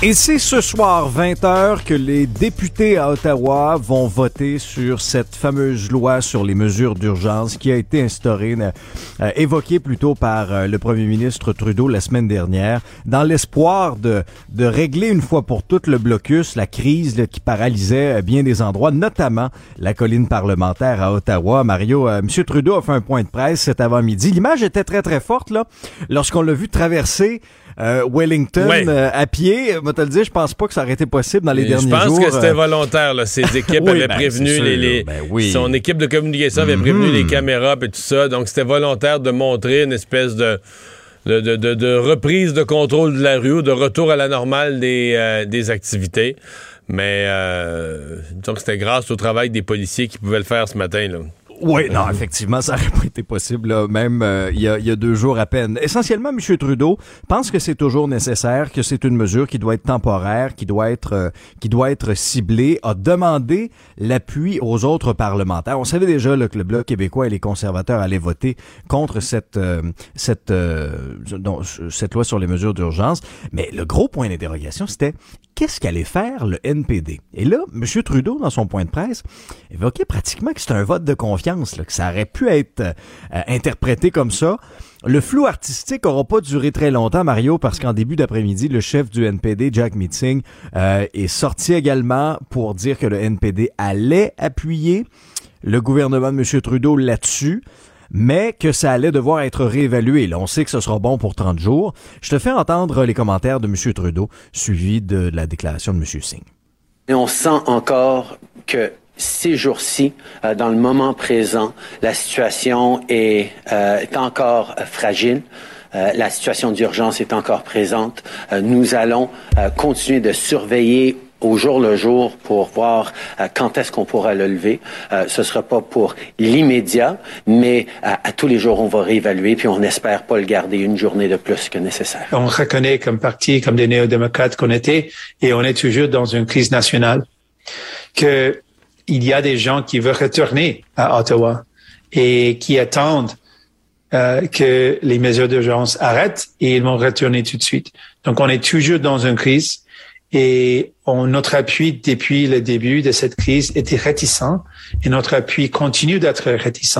Et c'est ce soir, 20h, que les députés à Ottawa vont voter sur cette fameuse loi sur les mesures d'urgence qui a été instaurée, euh, évoquée plutôt par euh, le premier ministre Trudeau la semaine dernière, dans l'espoir de, de régler une fois pour toutes le blocus, la crise qui paralysait euh, bien des endroits, notamment la colline parlementaire à Ottawa. Mario, euh, M. Trudeau a fait un point de presse cet avant-midi. L'image était très très forte là, lorsqu'on l'a vu traverser euh, Wellington Ouais. euh, à pied. Moi, te le dire, je pense pas que ça aurait été possible dans les Et derniers Je pense jours. que c'était euh, volontaire. Là. Ses équipes Oui, avaient ben, prévenu sûr, les, les- ben oui. son équipe de communication avait prévenu les caméras et tout ça. Donc c'était volontaire de montrer une espèce de de, de- de- de reprise de contrôle de la rue, ou de retour à la normale des, euh, des activités. Mais euh, que c'était grâce au travail des policiers qui pouvaient le faire ce matin. Là. Oui, non, effectivement, ça n'aurait pas été possible, même euh, il y, a, deux jours à peine. Essentiellement, M. Trudeau pense que c'est toujours nécessaire, que c'est une mesure qui doit être temporaire, qui doit être, euh, qui doit être ciblée, a demandé l'appui aux autres parlementaires. On savait déjà que le Bloc québécois et les conservateurs allaient voter contre cette, euh, cette, cette loi sur les mesures d'urgence, mais le gros point d'interrogation, c'était qu'est-ce qu'allait faire le NPD? Et là, M. Trudeau, dans son point de presse, évoquait pratiquement que c'était un vote de confiance, là, que ça aurait pu être euh, interprété comme ça. Le flou artistique aura pas duré très longtemps, Mario, parce qu'en début d'après-midi, le chef du NPD, Jack Meeting, euh, est sorti également pour dire que le NPD allait appuyer le gouvernement de M. Trudeau là-dessus mais que ça allait devoir être réévalué. On sait que ce sera bon pour 30 jours. Je te fais entendre les commentaires de M. Trudeau, suivi de la déclaration de M. Singh. Et on sent encore que ces jours-ci, euh, dans le moment présent, la situation est, euh, encore euh, fragile. La situation d'urgence est encore présente. Nous allons continuer de surveiller au jour le jour pour voir euh, quand est-ce qu'on pourra le lever. Euh, ce sera pas pour l'immédiat, mais euh, à tous les jours, on va réévaluer, puis on espère pas le garder une journée de plus que nécessaire. On reconnaît comme parti, comme des néo-démocrates qu'on était, et on est toujours dans une crise nationale, que il y a des gens qui veulent retourner à Ottawa et qui attendent euh, que les mesures d'urgence arrêtent et ils vont retourner tout de suite. Donc, on est toujours dans une crise et on, notre appui depuis le début de cette crise était réticent et notre appui continue d'être réticent.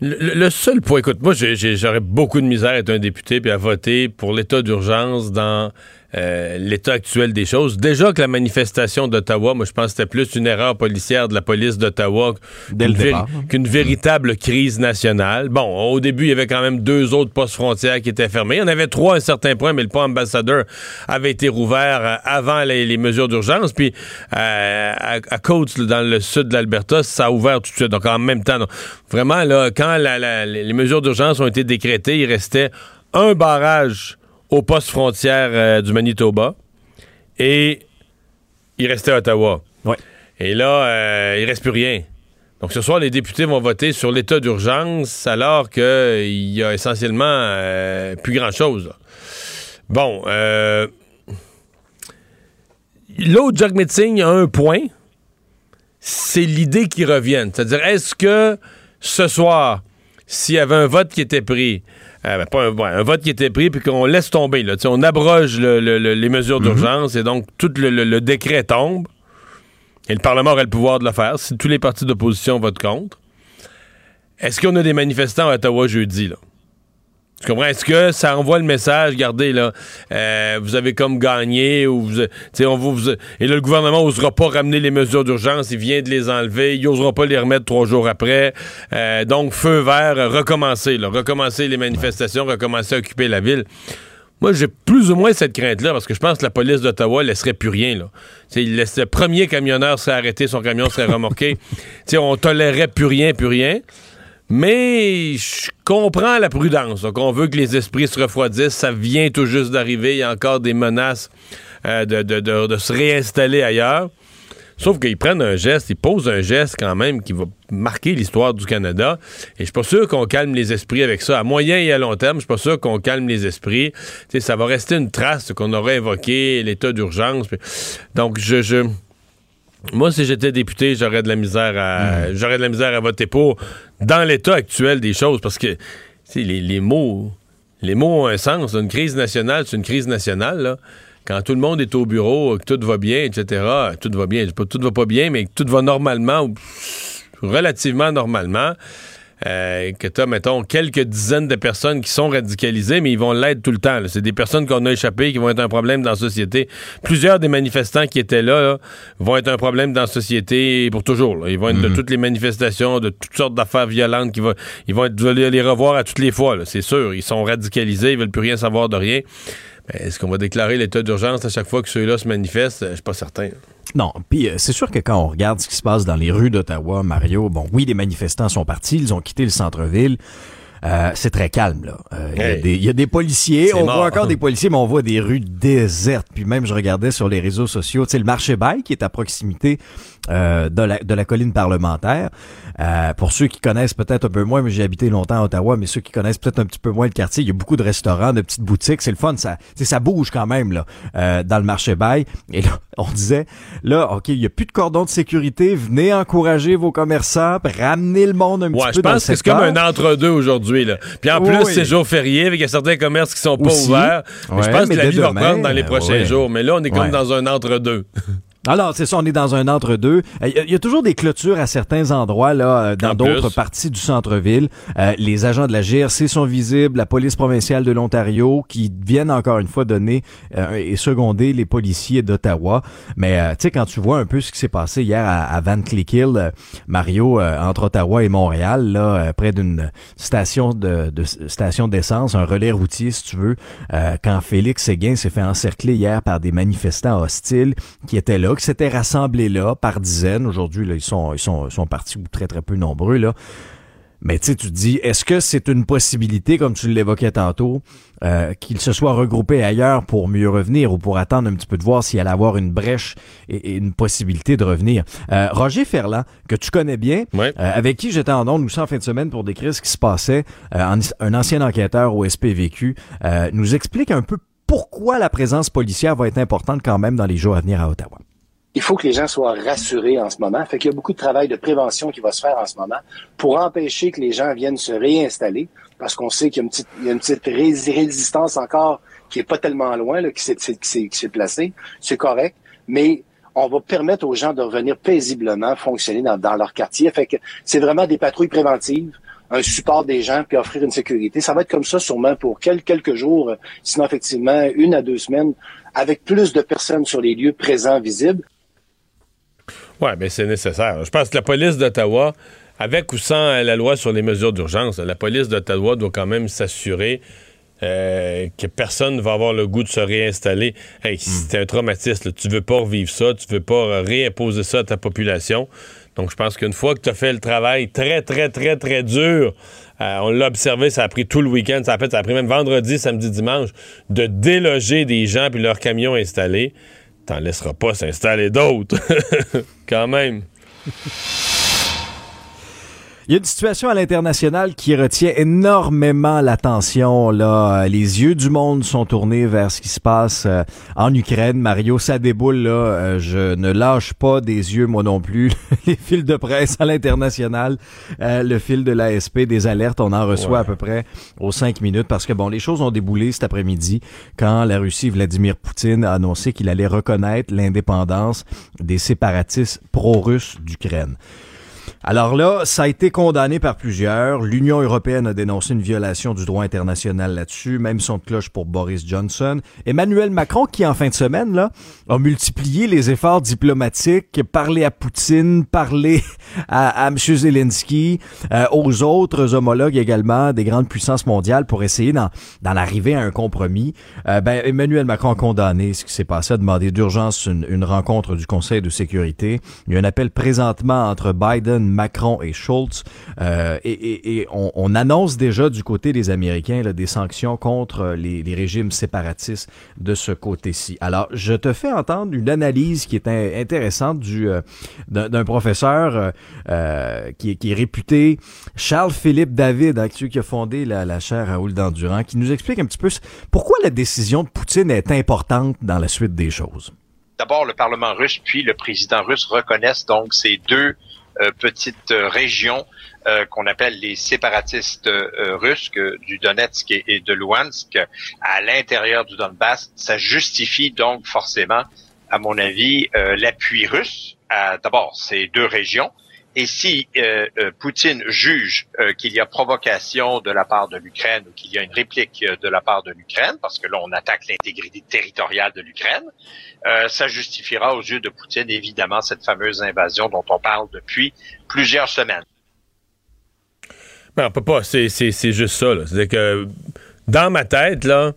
Le, seul point, écoute, moi, j'aurais beaucoup de misère à être un député puis à voter pour l'état d'urgence dans euh, l'état actuel des choses. Déjà que la manifestation d'Ottawa, moi, je pense que c'était plus une erreur policière de la police d'Ottawa le qu'une véritable crise nationale. Bon, au début, il y avait quand même deux autres postes frontières qui étaient fermés. Il y en avait trois à un certain point, mais le pont ambassadeur avait été rouvert euh, avant les, les mesures d'urgence. Puis euh, à, à Coates, dans le sud de l'Alberta, ça a ouvert tout de suite. Donc en même temps, vraiment, là, quand la- la- les mesures d'urgence ont été décrétées, il restait un barrage au poste frontière euh, du Manitoba et il restait Ottawa. Ouais. Et là, euh, il reste plus rien. Donc ce soir, les députés vont voter sur l'état d'urgence alors qu'il y a essentiellement euh, plus grand-chose. Bon, euh, l'autre Jack Metzing a un point, c'est l'idée qui revient. C'est-à-dire, est-ce que ce soir, s'il y avait un vote qui était pris, euh, ben, pas un, ouais, un vote qui était pris, puis qu'on laisse tomber, là, on abroge le- le- le- les mesures d'urgence et donc tout le décret tombe, et le Parlement aurait le pouvoir de le faire si tous les partis d'opposition votent contre. Est-ce qu'on a des manifestants à Ottawa jeudi, là? Est-ce que ça envoie le message, regardez, là, euh, vous avez comme gagné, ou vous, on vous, et là, le gouvernement n'osera pas ramener les mesures d'urgence, il vient de les enlever, il n'osera pas les remettre trois jours après. Euh, donc, feu vert, recommencer, recommencer les manifestations, recommencer à occuper la ville. Moi, j'ai plus ou moins cette crainte-là, parce que je pense que la police d'Ottawa laisserait plus rien. Il le premier camionneur serait arrêté, son camion serait remorqué. On tolérerait plus rien, plus rien. Mais je comprends la prudence. Donc, on veut que les esprits se refroidissent. Ça vient tout juste d'arriver. Il y a encore des menaces euh, de, se réinstaller ailleurs. Sauf qu'ils prennent un geste, ils posent un geste quand même qui va marquer l'histoire du Canada. Et je suis pas sûr qu'on calme les esprits avec ça. À moyen et à long terme, je suis pas sûr qu'on calme les esprits. ça va rester une trace qu'on aurait évoqué, l'état d'urgence. Donc, je moi, si j'étais député, j'aurais de la misère à hmm. j'aurais de la misère à voter pour dans l'état actuel des choses parce que les, les mots les mots ont un sens. Une crise nationale, c'est une crise nationale. Quand tout le monde est au bureau, que tout va bien, etc. Tout va bien. Tout va pas bien, mais que tout va normalement ou relativement normalement. Euh, que tu as, mettons, quelques dizaines de personnes qui sont radicalisées, mais ils vont l'être tout le temps. C'est des personnes qu'on a échappées qui vont être un problème dans la société. Plusieurs des manifestants qui étaient là, vont être un problème dans la société pour toujours. Ils vont être de mhm. toutes les manifestations, de toutes sortes d'affaires violentes. Qui va, ils vont être, les revoir à toutes les fois, c'est sûr. Ils sont radicalisés, ils veulent plus rien savoir de rien. Est-ce qu'on va déclarer l'état d'urgence à chaque fois que ceux-là se manifestent? Je suis pas certain. Non, puis euh, c'est sûr que quand on regarde ce qui se passe dans les rues d'Ottawa, Mario, bon, oui, les manifestants sont partis, ils ont quitté le centre-ville. Euh, c'est très calme là. Euh, il y, a des policiers, on voit encore des policiers, mais on voit des rues désertes. Puis même, je regardais sur les réseaux sociaux, tu sais, le marché Bail qui est à proximité euh, de, la, de la colline parlementaire. Euh, pour ceux qui connaissent peut-être un peu moins, mais j'ai habité longtemps à Ottawa, mais ceux qui connaissent peut-être un petit peu moins le quartier, il y a beaucoup de restaurants, de petites boutiques, c'est le fun, ça, ça bouge quand même là euh, dans le marché bail. Et là, on disait, là, ok, il y a plus de cordon de sécurité, venez encourager vos commerçants, ramener le monde un petit peu je pense que c'est comme un entre-deux aujourd'hui là. Puis en plus, c'est jour férié, il y a certains commerces qui sont pas ouverts. je pense que la vie va reprendre dans les prochains jours, mais là, on est comme dans un entre-deux. Alors, c'est ça, on est dans un entre-deux. Il euh, y, a toujours des clôtures à certains endroits, là, euh, dans d'autres parties du centre-ville. Euh, les agents de la GRC sont visibles, la police provinciale de l'Ontario, qui viennent encore une fois donner et seconder les policiers d'Ottawa. Mais, tu sais, quand tu vois un peu ce qui s'est passé hier à, Van Cleek Hill, Mario, entre Ottawa et Montréal, là, près d'une station de, de station d'essence, un relais routier, si tu veux, quand Félix Séguin s'est fait encercler hier par des manifestants hostiles qui étaient là qui s'étaient rassemblés là par dizaines. Aujourd'hui, là, ils sont, ils sont, sont partis très, très peu nombreux, là. Mais tu tu te dis, est-ce que c'est une possibilité, comme tu l'évoquais tantôt, euh, qu'ils se soient regroupés ailleurs pour mieux revenir ou pour attendre un petit peu de voir s'il allait avoir une brèche et, une possibilité de revenir? Euh, Roger Ferland, que tu connais bien, euh, avec qui j'étais en ondes nous en fin de semaine pour décrire ce qui se passait, un ancien enquêteur au SPVQ, nous explique un peu pourquoi la présence policière va être importante quand même dans les jours à venir à Ottawa il faut que les gens soient rassurés en ce moment. Fait qu'il y a beaucoup de travail de prévention qui va se faire en ce moment pour empêcher que les gens viennent se réinstaller, parce qu'on sait qu'il y a une petite, il y a une petite résistance encore qui est pas tellement loin, là, qui s'est placée. C'est correct, mais on va permettre aux gens de revenir paisiblement fonctionner dans, dans leur quartier. Fait que c'est vraiment des patrouilles préventives un support des gens puis offrir une sécurité. Ça va être comme ça sûrement pour quelques jours, sinon effectivement une à deux semaines, avec plus de personnes sur les lieux présents, visibles. Oui, mais c'est nécessaire. Je pense que la police d'Ottawa, avec ou sans la loi sur les mesures d'urgence, la police d'Ottawa doit quand même s'assurer euh, que personne ne va avoir le goût de se réinstaller. Hey, c'est un traumatisme. Tu veux pas revivre ça, tu veux pas réimposer ça à ta population. Donc, je pense qu'une fois que tu as fait le travail très, très, très, très dur, euh, on l'a observé, ça a pris tout le week-end, ça a, fait, ça a pris même vendredi, samedi, dimanche, de déloger des gens puis leurs camions installés t'en laisseras pas s'installer d'autres. Quand même. Il y a une situation à l'international qui retient énormément l'attention. Là, les yeux du monde sont tournés vers ce qui se passe euh, en Ukraine. Mario, ça déboule là. Euh, je ne lâche pas des yeux moi non plus. les fils de presse à l'international, euh, le fil de l'ASP, des alertes, on en reçoit à peu près aux cinq minutes parce que bon, les choses ont déboulé cet après-midi quand la Russie, Vladimir Poutine a annoncé qu'il allait reconnaître l'indépendance des séparatistes pro-russes d'Ukraine. Alors là, ça a été condamné par plusieurs. L'Union européenne a dénoncé une violation du droit international là-dessus, même son cloche pour Boris Johnson. Emmanuel Macron, qui en fin de semaine là, a multiplié les efforts diplomatiques, parlé à Poutine, parlé à, à M. Zelensky, euh, aux autres homologues également des grandes puissances mondiales pour essayer d'en, arriver à un compromis. Euh, ben, Emmanuel Macron a condamné ce qui s'est passé, a demandé d'urgence une, une rencontre du Conseil de sécurité. Il y a un appel présentement entre Biden, Macron et Schultz. Euh, et, on, annonce déjà du côté des Américains des sanctions contre les, régimes séparatistes de ce côté-ci. Alors, je te fais entendre une analyse qui est intéressante du euh, d'un professeur euh, qui, est réputé, Charles-Philippe David, hein, qui a fondé la, la chaire Raoul d'Endurant, qui nous explique un petit peu pourquoi la décision de Poutine est importante dans la suite des choses. D'abord, le Parlement russe, puis le président russe reconnaissent donc ces deux euh, petites euh, régions euh, qu'on appelle les séparatistes russes du Donetsk et, de Luhansk à l'intérieur du Donbass. Ça justifie donc forcément, à mon avis, l'appui russe à d'abord ces deux régions. Et si Poutine juge qu'il y a provocation de la part de l'Ukraine ou qu'il y a une réplique de la part de l'Ukraine, parce que là on attaque l'intégrité territoriale de l'Ukraine, euh, ça justifiera aux yeux de Poutine évidemment cette fameuse invasion dont on parle depuis plusieurs semaines. Ben, on peut pas, c'est, juste ça. C'est que dans ma tête, là,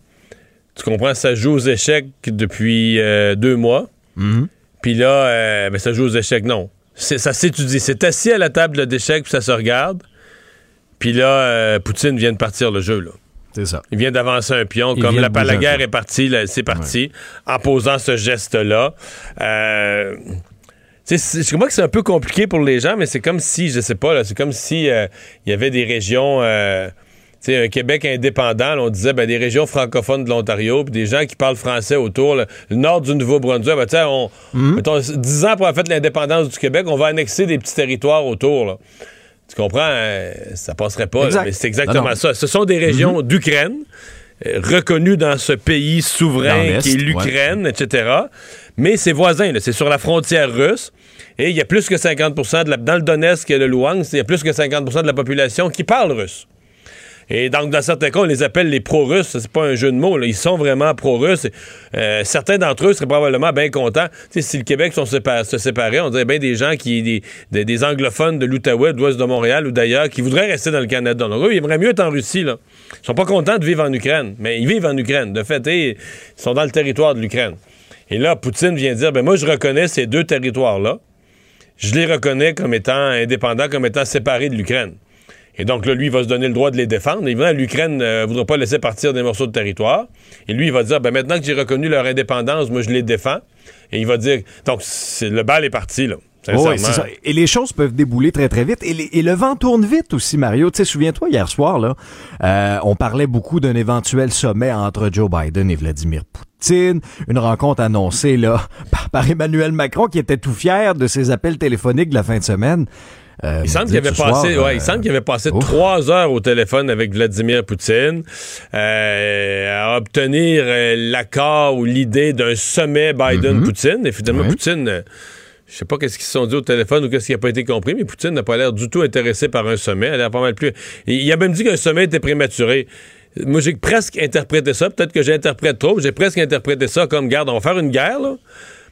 tu comprends, ça joue aux échecs depuis euh, deux mois. Mm-hmm. Puis là, euh, ben, ça joue aux échecs, non. Ça s'étudie. C'est assis à la table d'échecs, puis ça se regarde. Puis là, Poutine vient de partir le jeu, là. C'est ça. Il vient d'avancer un pion. comme la, la guerre est partie, c'est parti, en posant ce geste-là. Euh, je crois que c'est un peu compliqué pour les gens, mais c'est comme si, je sais pas, c'est comme si euh, il y avait des régions, un Québec indépendant, on disait ben, des régions francophones de l'Ontario, puis des gens qui parlent français autour, le nord du Nouveau-Brunswick, ben, on, mm-hmm. mettons, 10 ans pour avoir fait l'indépendance du Québec, on va annexer des petits territoires autour. Là. Tu comprends? Euh, ça passerait pas. mais c'est exactement ça. Ce sont des régions mhm. d'Ukraine euh, reconnues dans ce pays souverain qui est l'Ukraine, etc. Mais c'est voisin, c'est sur la frontière russe. Et il y a plus que 50% de la, dans le Donetsk et le Luhansk, il y a plus que 50% de la population qui parle russe. Et donc, dans certains cas, on les appelle les pro-russes. C'est pas un jeu de mots. Ils sont vraiment pro-russes. Euh, certains d'entre eux seraient probablement bien contents. si le Québec se séparait, on dirait bien des gens qui, des, des, anglophones de l'Outaouais, de l'ouest de Montréal ou d'ailleurs, qui voudraient rester dans le Canada. Donc, eux, ils aimeraient mieux être en Russie. Là. Ils sont pas contents de vivre en Ukraine. Mais ils vivent en Ukraine. De fait, ils sont dans le territoire de l'Ukraine. Et là, Poutine vient dire, ben moi, je reconnais ces deux territoires-là. Je les reconnais comme étant indépendants, comme étant séparés de l'Ukraine. Et donc là, lui, il va se donner le droit de les défendre. Évidemment, l'Ukraine ne euh, voudra pas laisser partir des morceaux de territoire. Et lui, il va dire, ben, maintenant que j'ai reconnu leur indépendance, moi, je les défends. Et il va dire, donc, le bal est parti, là. oui, c'est ça. Et les choses peuvent débouler très, très vite. Et, le vent tourne vite aussi, Mario. Tu sais, souviens-toi, hier soir, là, euh, on parlait beaucoup d'un éventuel sommet entre Joe Biden et Vladimir Poutine. Une rencontre annoncée, là, par, par Emmanuel Macron, qui était tout fier de ses appels téléphoniques de la fin de semaine. Euh, il semble qu'il avait, passé, ouais, il semble qu'il avait passé trois heures au téléphone avec Vladimir Poutine euh, à obtenir euh, l'accord ou l'idée d'un sommet Biden-Poutine. Et finalement, Poutine, je sais pas qu'est-ce qu'ils se sont dit au téléphone ou qu'est-ce qui n'a pas été compris, mais Poutine n'a pas l'air du tout intéressé par un sommet. Elle a pas mal plus. Il a même dit qu'un sommet était prématuré. Moi, j'ai presque interprété ça. Peut-être que j'interprète trop, mais j'ai presque interprété ça comme, garde, on va faire une guerre, là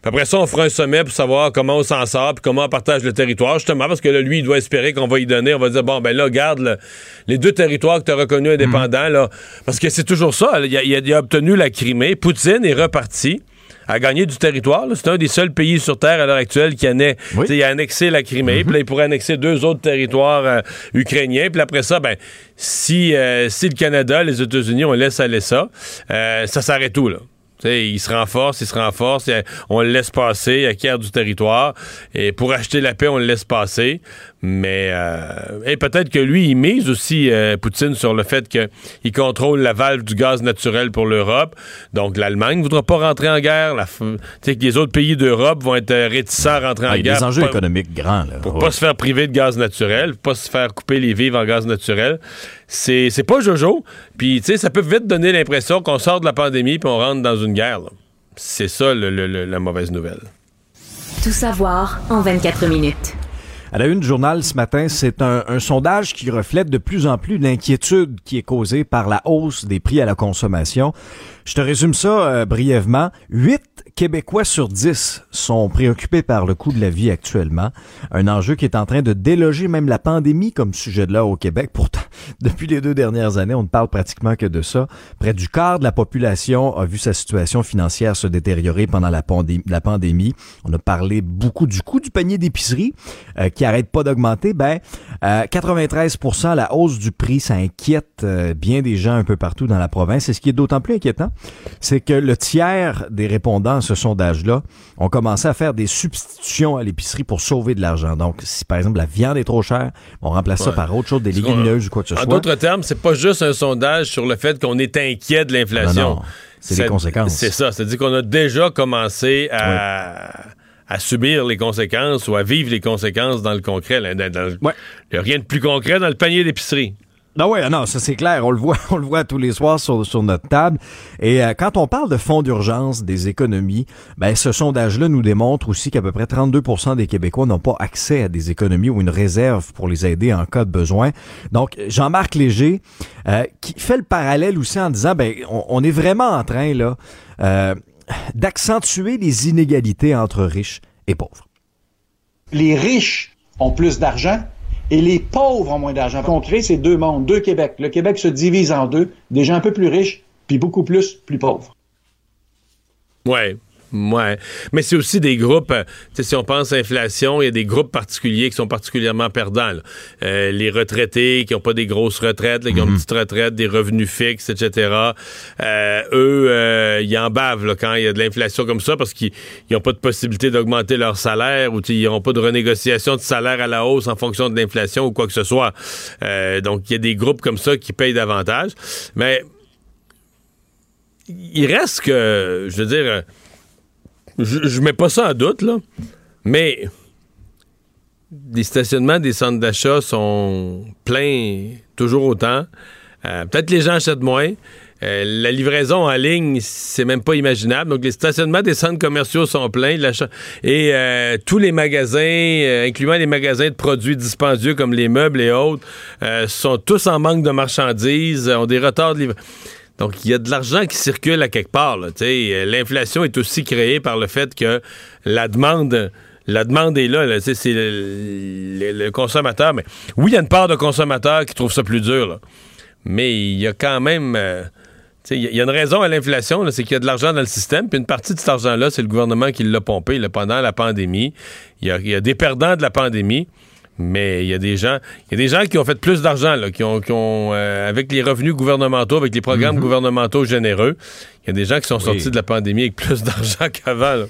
après ça, on fera un sommet pour savoir comment on s'en sort, puis comment on partage le territoire, justement, parce que là, lui, il doit espérer qu'on va y donner. On va dire, bon, ben là, garde les deux territoires que tu as reconnus indépendants, là. Parce que c'est toujours ça. Il a, obtenu la Crimée. Poutine est reparti a gagné du territoire. C'est un des seuls pays sur Terre à l'heure actuelle qui a annexé la Crimée. Mm-hmm. Puis là, il pourrait annexer deux autres territoires euh, ukrainiens. Puis après ça, ben, si, euh, si le Canada, les États-Unis, on laisse aller ça, euh, ça s'arrête tout, là? Il se renforce, il se renforce, on le laisse passer, il acquiert du territoire. Et pour acheter la paix, on le laisse passer. Mais euh, et peut-être que lui, il mise aussi euh, Poutine sur le fait qu'il contrôle la valve du gaz naturel pour l'Europe. Donc l'Allemagne ne voudra pas rentrer en guerre. La, que les autres pays d'Europe vont être réticents à rentrer en guerre. Il y a des enjeux économiques grands. Là. Pour pas se faire priver de gaz naturel, pour pas se faire couper les vivres en gaz naturel. C'est pas Jojo. Puis tu sais, ça peut vite donner l'impression qu'on sort de la pandémie puis on rentre dans une guerre. C'est ça la mauvaise nouvelle. Tout savoir en 24 minutes. À la une du journal ce matin, c'est un, un, sondage qui reflète de plus en plus l'inquiétude qui est causée par la hausse des prix à la consommation. Je te résume ça euh, brièvement. 8 Québécois sur 10 sont préoccupés par le coût de la vie actuellement. Un enjeu qui est en train de déloger même la pandémie comme sujet de là au Québec. Pourtant, depuis les deux dernières années, on ne parle pratiquement que de ça. Près du quart de la population a vu sa situation financière se détériorer pendant la, pandémie. La pandémie. On a parlé beaucoup du coût du panier d'épicerie euh, qui arrête pas d'augmenter. Ben, euh, 93% la hausse du prix, ça inquiète euh, bien des gens un peu partout dans la province. Et ce qui est d'autant plus inquiétant, c'est que le tiers des répondants à ce sondage-là ont commencé à faire des substitutions à l'épicerie pour sauver de l'argent. Donc, si par exemple la viande est trop chère, on remplace ça par autre chose, des légumineuses ou quoi que ce soit. En d'autres termes, c'est pas juste un sondage sur le fait qu'on est inquiet de l'inflation. C'est les conséquences. C'est ça. C'est-à-dire qu'on a déjà commencé à. à subir les conséquences ou à vivre les conséquences dans le concret. Il n'y a rien de plus concret dans le panier d'épicerie. Non, ouais, non, ça c'est clair. On le voit, on le voit tous les soirs sur, sur notre table. Et euh, quand on parle de fonds d'urgence des économies, ben ce sondage-là nous démontre aussi qu'à peu près 32% des Québécois n'ont pas accès à des économies ou une réserve pour les aider en cas de besoin. Donc, Jean-Marc Léger, euh, qui fait le parallèle aussi en disant, ben, on, est vraiment en train là euh, d'accentuer les inégalités entre riches et pauvres. Les riches ont plus d'argent et les pauvres ont moins d'argent. On crée ces deux mondes, deux Québec. Le Québec se divise en deux, des gens un peu plus riches, puis beaucoup plus plus pauvres. Ouais, Ouais. Mais c'est aussi des groupes, euh, si on pense à l'inflation, il y a des groupes particuliers qui sont particulièrement perdants. Euh, les retraités qui n'ont pas des grosses retraites, qui ont une mhm. petite retraite, des revenus fixes, etc. Euh, eux, ils en bavent quand il y a de l'inflation comme ça parce qu'ils n'ont pas de possibilité d'augmenter leur salaire ou ils n'ont pas de renégociation de salaire à la hausse en fonction de l'inflation ou quoi que ce soit. donc, il y a des groupes comme ça qui payent davantage. Mais il reste que, je veux dire je, mets pas ça en doute, là. Mais les stationnements des centres d'achat sont pleins toujours autant. Euh, peut-être les gens achètent moins. Euh, la livraison en ligne, c'est même pas imaginable. Donc, les stationnements des centres commerciaux sont pleins. Et euh, tous les magasins, incluant les magasins de produits dispendieux comme les meubles et autres, sont tous en manque de marchandises, ont des retards de livraison. Donc, il y a de l'argent qui circule à quelque part. Euh, l'inflation est aussi créée par le fait que la demande... La demande est là, c'est le, consommateur. Mais oui, il y a une part de consommateurs qui trouvent ça plus dur. Mais il y a quand même. Euh, il y a une raison à l'inflation, c'est qu'il y a de l'argent dans le système, puis une partie de cet argent-là, c'est le gouvernement qui l'a pompé pendant la pandémie. Il y, a, des perdants de la pandémie. Mais il y a des gens, il y a des gens qui ont fait plus d'argent, qui ont, qui ont euh, avec les revenus gouvernementaux, avec les programmes mhm. gouvernementaux généreux, il y a des gens qui sont sortis de la pandémie avec plus d'argent qu'avant.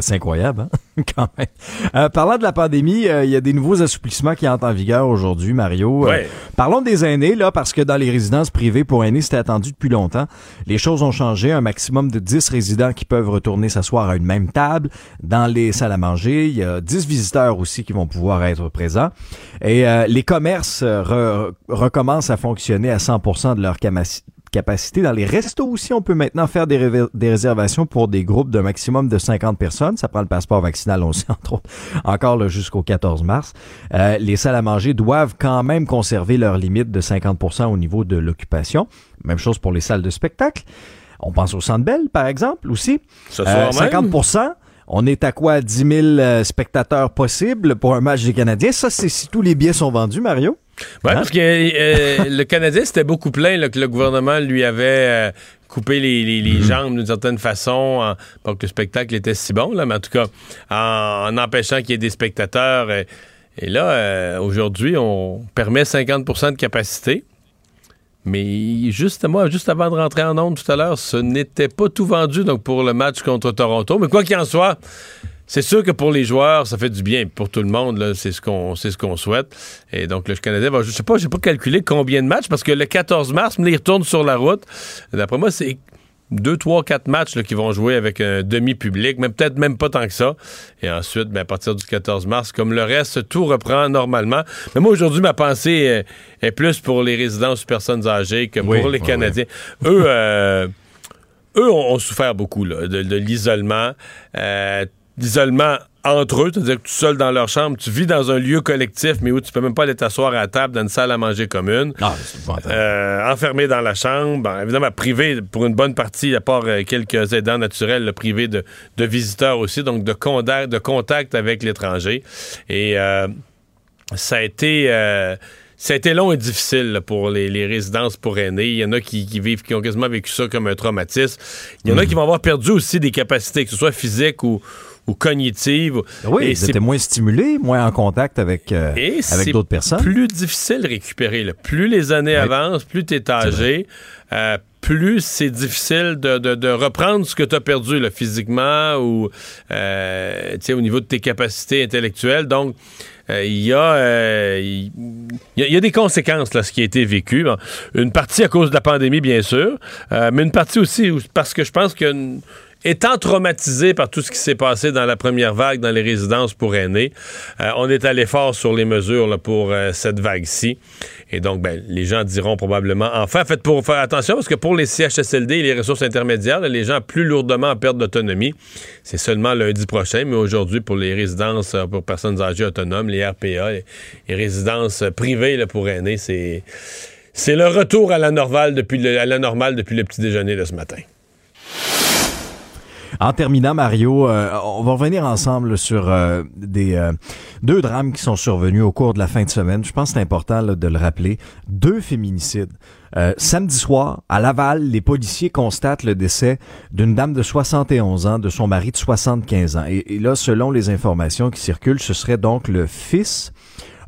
C'est incroyable, hein? quand même. Euh, parlant de la pandémie, euh, il y a des nouveaux assouplissements qui entrent en vigueur aujourd'hui, Mario. Euh, parlons des aînés, là, parce que dans les résidences privées pour aînés, c'était attendu depuis longtemps. Les choses ont changé. Un maximum de 10 résidents qui peuvent retourner s'asseoir à une même table. Dans les salles à manger, il y a 10 visiteurs aussi qui vont pouvoir être présents. Et les commerces recommencent à fonctionner à 100% de leur capacité capacité. Dans les restos aussi, on peut maintenant faire des, des réservations pour des groupes d'un maximum de 50 personnes. Ça prend le passeport vaccinal aussi, entre autres, encore jusqu'au 14 mars. Euh, les salles à manger doivent quand même conserver leur limite de 50% au niveau de l'occupation. Même chose pour les salles de spectacle. On pense au Centre Bell, par exemple, aussi. Ce euh, 50% on est à quoi? 10 000 euh, spectateurs possibles pour un match des Canadiens. Ça, c'est si tous les billets sont vendus, Mario? Oui, hein? parce que euh, le Canadien, c'était beaucoup plein que le gouvernement lui avait euh, coupé les, mhm. jambes d'une certaine façon pour que le spectacle était si bon, là, mais en tout cas, en, empêchant qu'il y ait des spectateurs. et là, aujourd'hui, on permet 50% de capacité. Mais juste moi, juste avant de rentrer en onde tout à l'heure, ce n'était pas tout vendu donc pour le match contre Toronto. Mais quoi qu'il en soit, c'est sûr que pour les joueurs, ça fait du bien. Pour tout le monde, c'est ce qu'on ce qu'on souhaite. Et donc le Canadien va, je sais pas, j'ai pas calculé combien de matchs parce que le 14 mars, il retourne sur la route. D'après moi, c'est deux, trois, quatre matchs là, qui vont jouer avec un demi-public, mais peut-être même pas tant que ça. Et ensuite, ben, à partir du 14 mars, comme le reste, tout reprend normalement. Mais moi, aujourd'hui, ma pensée est, plus pour les résidences personnes âgées que pour les Canadiens. Eux, euh, eux ont, souffert beaucoup de, l'isolement. Euh, d'isolement entre eux, c'est-à-dire que tu es seul dans leur chambre, tu vis dans un lieu collectif, mais où tu peux même pas aller t'asseoir à la table dans une salle à manger commune. Ah, euh, enfermé dans la chambre, évidemment privé pour une bonne partie, à part euh, quelques aidants naturels, privé de, visiteurs aussi, donc de contact, de contact avec l'étranger. Et euh, ça a été ça a été long et difficile pour les, résidences pour aînés. Il y en a qui, vivent, qui ont quasiment vécu ça comme un traumatisme. Il y en a mhm. qui vont avoir perdu aussi des capacités, que ce soit physiques ou, ou cognitives. Oui, c'était moins stimulé, moins en contact avec, euh, avec d'autres personnes. plus difficile de récupérer. Plus les années avancent, plus tu es âgé, euh, plus c'est difficile de, reprendre ce que tu as perdu là, physiquement ou euh, au niveau de tes capacités intellectuelles. Donc, euh, il y, euh, y, a des conséquences là, ce qui a été vécu. une partie à cause de la pandémie, bien sûr, euh, mais une partie aussi parce que je pense que étant traumatisé par tout ce qui s'est passé dans la première vague dans les résidences pour aînés, on est allé fort sur les mesures pour cette vague-ci. Et donc, ben, les gens diront probablement, enfin, faites pour faire attention, parce que pour les CHSLD et les ressources intermédiaires, les gens plus lourdement en perte d'autonomie, c'est seulement lundi prochain, mais aujourd'hui, pour les résidences euh, pour personnes âgées autonomes, les RPA, les, résidences privées pour aînés, c'est, le retour à la normale depuis le petit déjeuner de ce matin. En terminant, Mario, euh, on va revenir ensemble sur euh, des euh, deux drames qui sont survenus au cours de la fin de semaine. Je pense que c'est important de le rappeler. Deux féminicides. samedi soir, à Laval, les policiers constatent le décès d'une dame de 71 ans, de son mari de 75 ans. et là, selon les informations qui circulent, ce serait donc le fils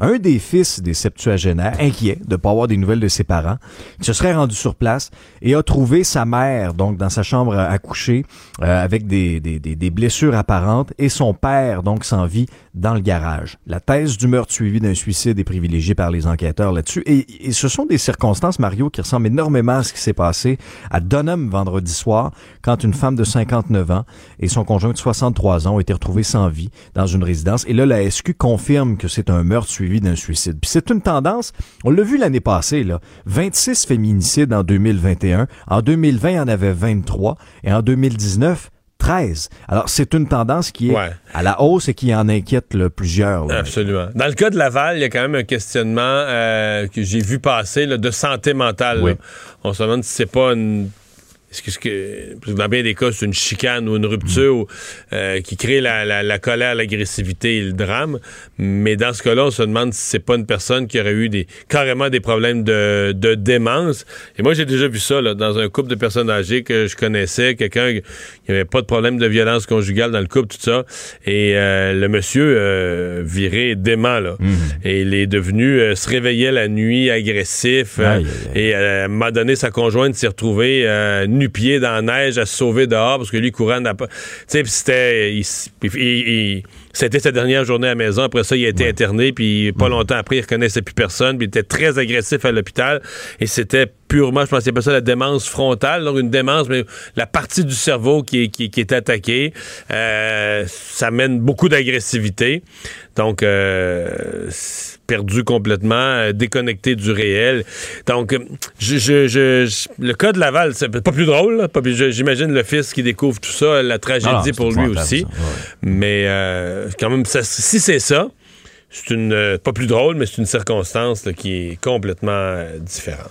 un des fils des septuagénaires, inquiet de ne pas avoir des nouvelles de ses parents, se serait rendu sur place et a trouvé sa mère, donc dans sa chambre à coucher, euh, avec des, des, des, blessures apparentes, et son père, donc sans vie, dans le garage. La thèse du meurtre suivi d'un suicide est privilégiée par les enquêteurs là-dessus. Et, ce sont des circonstances, Mario, qui ressemblent énormément à ce qui s'est passé à Dunham vendredi soir, quand une femme de 59 ans et son conjoint de 63 ans ont été retrouvés sans vie dans une résidence. Et là, la SQ confirme que c'est un meurtre suivi d'un suicide. Puis c'est une tendance, on l'a vu l'année passée, là, 26 féminicides en 2021. En 2020, il y en avait 23. Et en 2019, 13. Alors, c'est une tendance qui est à la hausse et qui en inquiète plusieurs. Absolument. Dans le cas de Laval, il y a quand même un questionnement euh, que j'ai vu passer de santé mentale. On se demande si c'est pas une est-ce que, dans bien des cas, c'est une chicane ou une rupture euh, qui crée la, colère, l'agressivité et le drame? Mais dans ce cas-là, on se demande si c'est pas une personne qui aurait eu des carrément des problèmes de, démence. Et moi, j'ai déjà vu ça dans un couple de personnes âgées que je connaissais, quelqu'un qui avait pas de problème de violence conjugale dans le couple, tout ça. Et euh, le monsieur euh, viré dément là. Mhm. Et il est devenu se réveillait la nuit agressif et m'a donné sa conjointe s'est retrouvée nu-pied dans la neige à se sauver dehors parce que lui, courant n'a pas. Tu sais, c'était. C'était sa dernière journée à la maison. Après ça, il a été interné, puis pas longtemps après, il reconnaissait plus personne, puis il était très agressif à l'hôpital. Et c'était purement, je pense qu'il ça la démence frontale, donc une démence, mais la partie du cerveau qui est, qui, est attaquée. Euh, ça mène beaucoup d'agressivité. Donc, euh, perdu complètement, euh, déconnecté du réel. Donc, je, le cas de Laval, c'est pas plus drôle. J'imagine le fils qui découvre tout ça, la tragédie pour lui aussi. Mais quand même, si c'est ça, c'est une pas plus drôle, mais c'est une circonstance qui est complètement différente.